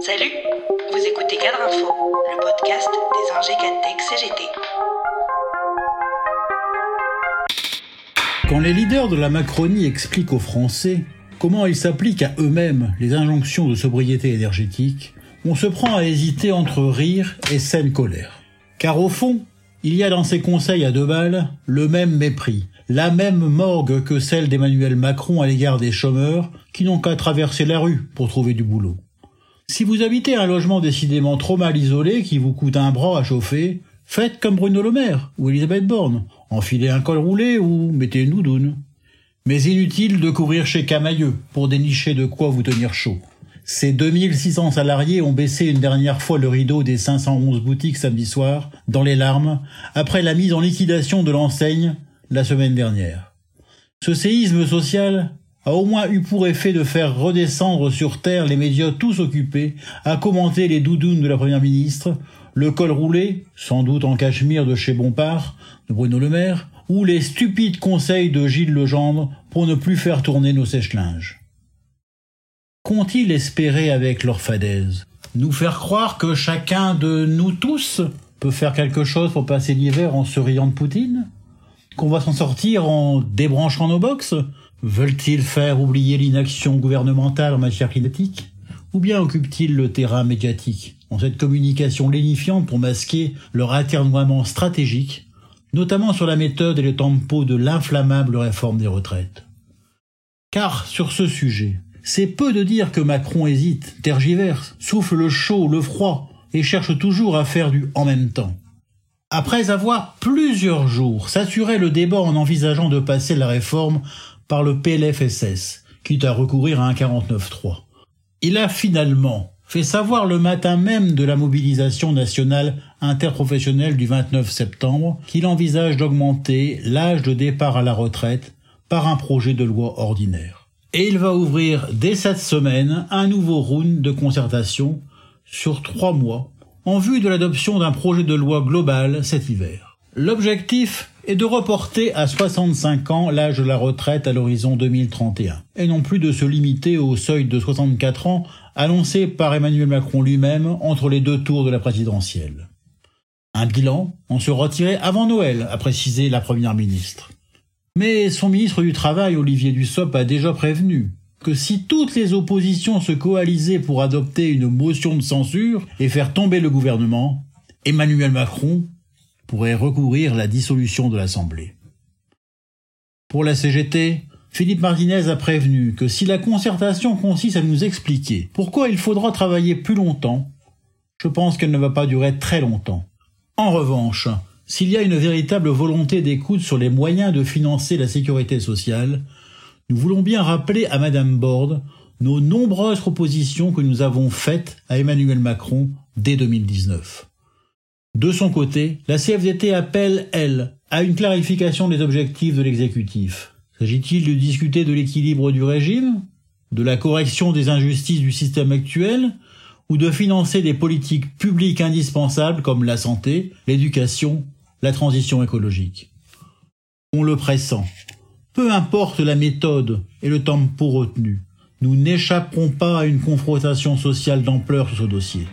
Salut, vous écoutez Cadre Info, le podcast des ingés Cadtech CGT. Quand les leaders de la Macronie expliquent aux Français comment ils s'appliquent à eux-mêmes les injonctions de sobriété énergétique, on se prend à hésiter entre rire et saine colère. Car au fond, il y a dans ces conseils à deux balles le même mépris, la même morgue que celle d'Emmanuel Macron à l'égard des chômeurs qui n'ont qu'à traverser la rue pour trouver du boulot. Si vous habitez un logement décidément trop mal isolé qui vous coûte un bras à chauffer, faites comme Bruno Le Maire ou Elisabeth Borne, enfilez un col roulé ou mettez une doudoune. Mais inutile de courir chez Camailleux pour dénicher de quoi vous tenir chaud. Ces 2600 salariés ont baissé une dernière fois le rideau des 511 boutiques samedi soir, dans les larmes, après la mise en liquidation de l'enseigne la semaine dernière. Ce séisme social a au moins eu pour effet de faire redescendre sur terre les médias tous occupés à commenter les doudounes de la première ministre, le col roulé, sans doute en cachemire de chez Bompard, de Bruno Le Maire, ou les stupides conseils de Gilles Legendre pour ne plus faire tourner nos sèche-linges. Qu'ont-ils espéré avec leur fadaise Nous faire croire que chacun de nous tous peut faire quelque chose pour passer l'hiver en se riant de Poutine? Qu'on va s'en sortir en débranchant nos box Veulent-ils faire oublier l'inaction gouvernementale en matière climatique? Ou bien occupent-ils le terrain médiatique? En cette communication lénifiante pour masquer leur atermoiement stratégique, notamment sur la méthode et le tempo de l'inflammable réforme des retraites. Car sur ce sujet, c'est peu de dire que Macron hésite, tergiverse, souffle le chaud, le froid, et cherche toujours à faire du en même temps. Après avoir plusieurs jours saturé le débat en envisageant de passer la réforme par le PLFSS, quitte à recourir à un 49-3, il a finalement fait savoir le matin même de la mobilisation nationale interprofessionnelle du 29 septembre qu'il envisage d'augmenter l'âge de départ à la retraite par un projet de loi ordinaire. Et il va ouvrir dès cette semaine un nouveau round de concertation sur trois mois en vue de l'adoption d'un projet de loi global cet hiver. L'objectif est de reporter à 65 ans l'âge de la retraite à l'horizon 2031, et non plus de se limiter au seuil de 64 ans annoncé par Emmanuel Macron lui-même entre les deux tours de la présidentielle. Un bilan en se retirer avant Noël, a précisé la Première ministre. Mais son ministre du Travail, Olivier Dussopt, a déjà prévenu que si toutes les oppositions se coalisaient pour adopter une motion de censure et faire tomber le gouvernement, Emmanuel Macron pourrait recourir à la dissolution de l'Assemblée. Pour la CGT, Philippe Martinez a prévenu que si la concertation consiste à nous expliquer pourquoi il faudra travailler plus longtemps, je pense qu'elle ne va pas durer très longtemps. En revanche, s'il y a une véritable volonté d'écoute sur les moyens de financer la sécurité sociale, nous voulons bien rappeler à Madame Borde nos nombreuses propositions que nous avons faites à Emmanuel Macron dès 2019. De son côté, la CFDT appelle, elle, à une clarification des objectifs de l'exécutif. S'agit-il de discuter de l'équilibre du régime, de la correction des injustices du système actuel, ou de financer des politiques publiques indispensables comme la santé, l'éducation la transition écologique? On le pressent. Peu importe la méthode et le tempo retenu, nous n'échapperons pas à une confrontation sociale d'ampleur sur ce dossier.